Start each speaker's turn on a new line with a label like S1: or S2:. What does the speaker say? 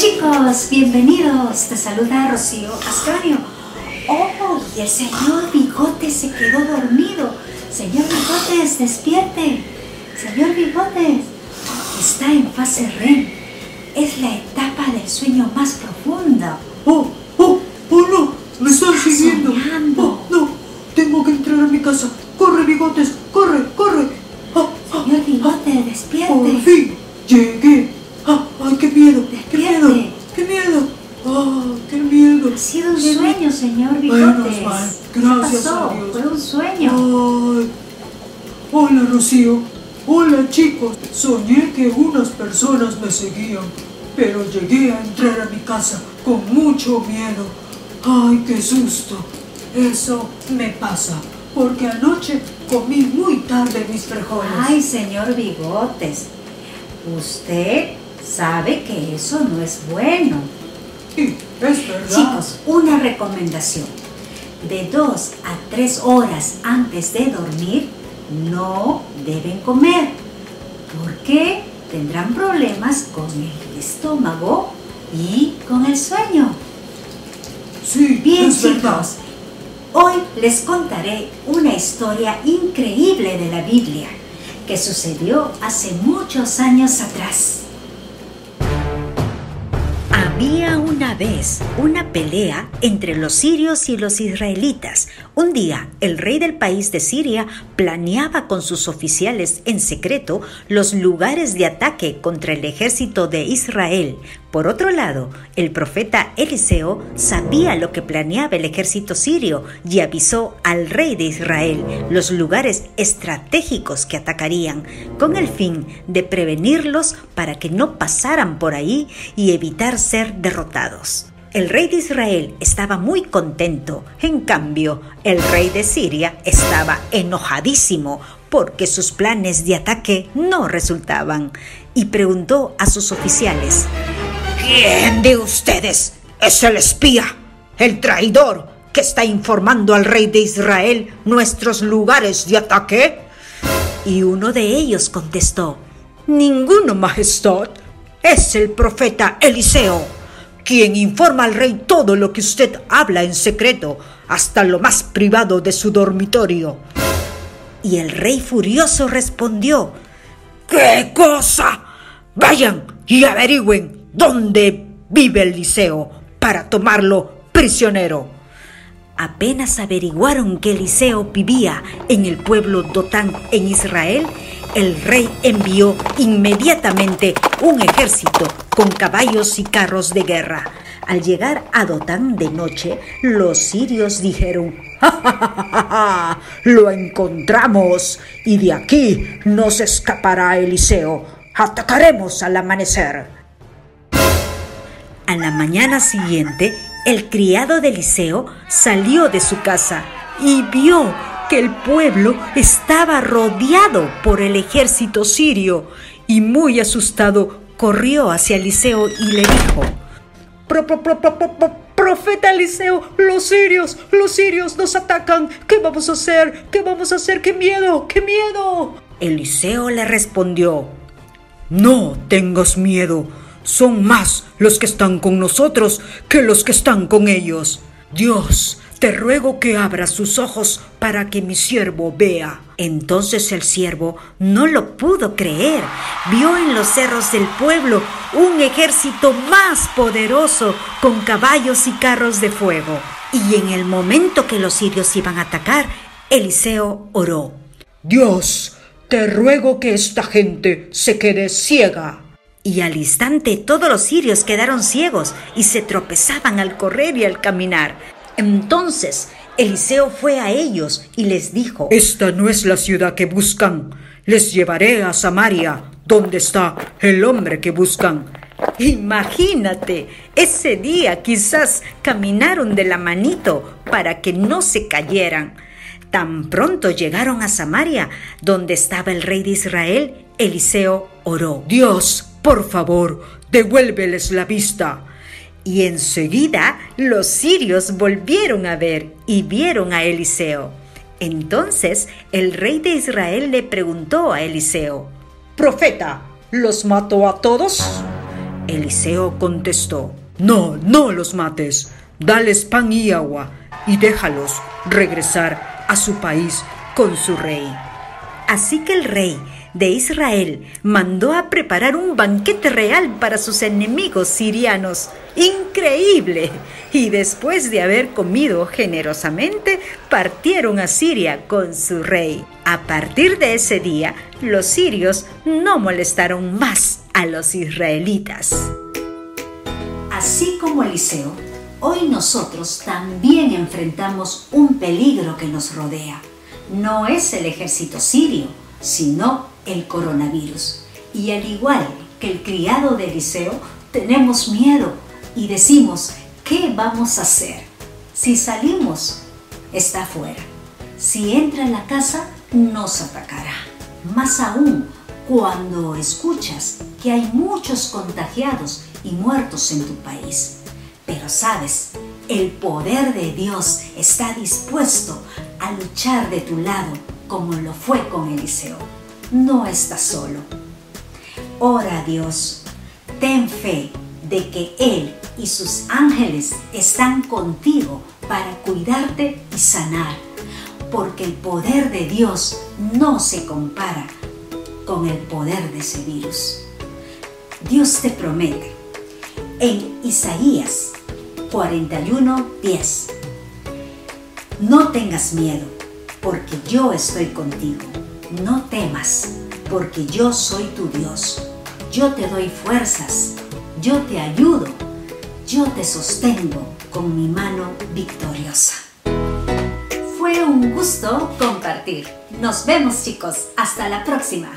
S1: chicos, bienvenidos. Te saluda Rocío Ascanio. Oh, y el señor Bigotes se quedó dormido. Señor Bigotes, despierte. Señor Bigotes, está en fase REM. Es la etapa del sueño más profunda.
S2: ¡Oh, oh, oh no! ¡Me están
S1: Está
S2: siguiendo!
S1: soñando.
S2: ¡Oh, no! Tengo que entrar a mi casa. ¡Corre, bigotes! ¡Corre, corre! ¡Ah, ah,
S1: Señor Bigotes,
S2: ¡Por
S1: despierte.
S2: fin! ¡Llegué! ¡Ah, ¡Ay, qué miedo! ¡Qué miedo!
S1: Despierte.
S2: ¡Qué miedo! ¡Ah, qué miedo!
S1: Ha sido un
S2: Sí.
S1: sueño, señor
S2: Menos
S1: Bigotes.
S2: mal.
S1: ¿Qué
S2: Gracias
S1: pasó?
S2: a Dios.
S1: Fue un sueño.
S2: Ay. Hola, Rocío. Hola, chicos. Soñé que unas personas me seguían, pero llegué a entrar a mi casa con mucho miedo. Ay, qué susto. Eso me pasa, porque anoche comí muy tarde mis frijoles.
S1: Ay, señor Bigotes, usted sabe que eso no es bueno.
S2: Sí, es verdad.
S1: Chicos, una recomendación. De dos a tres horas antes de dormir, no deben comer, porque tendrán problemas con el estómago y con el sueño.
S2: sí,
S1: Bien, chicos, hoy les contaré una historia increíble de la Biblia que sucedió hace muchos años atrás. Había una vez una pelea entre los sirios y los israelitas. Un día, el rey del país de Siria planeaba con sus oficiales en secreto los lugares de ataque contra el ejército de Israel. Por otro lado, el profeta Eliseo sabía lo que planeaba el ejército sirio y avisó al rey de Israel los lugares estratégicos que atacarían, con el fin de prevenirlos para que no pasaran por ahí y evitar ser derrotados. El rey de Israel estaba muy contento, en cambio, el rey de Siria estaba enojadísimo porque sus planes de ataque no resultaban y preguntó a sus oficiales,
S3: ¿Quién de ustedes es el espía, el traidor que está informando al rey de Israel nuestros lugares de ataque?
S1: y uno de ellos contestó,
S3: Ninguno, Majestad. Es el profeta Eliseo, quien informa al rey todo lo que usted habla en secreto, hasta lo más privado de su dormitorio.
S1: y el rey furioso respondió,
S3: ¿Qué cosa? Vayan y averigüen dónde vive Eliseo para tomarlo prisionero.
S1: Apenas averiguaron que Eliseo vivía en el pueblo Dotán en Israel, el rey envió inmediatamente un ejército con caballos y carros de guerra. Al llegar a Dotán de noche, los sirios dijeron,
S3: ¡Ja, ja, ja, ja! Lo encontramos y de aquí no se escapará Eliseo. Atacaremos al amanecer.
S1: A la mañana siguiente, el criado de Eliseo salió de su casa y vio que el pueblo estaba rodeado por el ejército sirio y muy asustado corrió hacia Eliseo y le dijo,
S3: Pro- pro- pro- pro- pro- pro- Profeta Eliseo, los sirios, los sirios nos atacan. ¿Qué vamos a hacer? ¿Qué vamos a hacer? ¡Qué miedo! ¡Qué miedo!
S1: Eliseo le respondió,
S3: No tengas miedo. Son más los que están con nosotros que los que están con ellos. Dios, te ruego que abras sus ojos para que mi siervo vea.
S1: Entonces el siervo no lo pudo creer. Vio en los cerros del pueblo un ejército más poderoso con caballos y carros de fuego. Y en el momento que los sirios iban a atacar, Eliseo oró.
S3: Dios, te ruego que esta gente se quede ciega.
S1: Y al instante todos los sirios quedaron ciegos y se tropezaban al correr y al caminar. Entonces Eliseo fue a ellos y les dijo,
S3: Esta no es la ciudad que buscan. Les llevaré a Samaria, donde está el hombre que buscan.
S1: Imagínate, ese día quizás caminaron de la manito para que no se cayeran. Tan pronto llegaron a Samaria, donde estaba el rey de Israel, Eliseo oró.
S3: Dios, por favor, devuélveles la vista.
S1: Y enseguida los sirios volvieron a ver y vieron a Eliseo. Entonces el rey de Israel le preguntó a Eliseo,
S3: Profeta, ¿los mató a todos? Eliseo contestó, No, no los mates, dales pan y agua y déjalos regresar a su país con su rey.
S1: Así que el rey de Israel mandó a preparar un banquete real para sus enemigos sirianos. ¡Increíble! Y después de haber comido generosamente, partieron a Siria con su rey. A partir de ese día, los sirios no molestaron más a los israelitas. Así como Eliseo, hoy nosotros también enfrentamos un peligro que nos rodea. No es el ejército sirio, sino el coronavirus. Y al igual que el criado de Eliseo, tenemos miedo y decimos, ¿qué vamos a hacer? Si salimos, está fuera. Si entra en la casa, nos atacará. Más aún, cuando escuchas que hay muchos contagiados y muertos en tu país. Pero sabes, el poder de Dios está dispuesto a luchar de tu lado como lo fue con Eliseo no estás solo. Ora a Dios, ten fe de que Él y sus ángeles están contigo para cuidarte y sanar, porque el poder de Dios no se compara con el poder de ese virus. Dios te promete en Isaías 41:10, no tengas miedo, porque yo estoy contigo no temas, porque yo soy tu Dios. Yo te doy fuerzas, yo te ayudo, yo te sostengo con mi mano victoriosa. Fue un gusto compartir. Nos vemos chicos, hasta la próxima.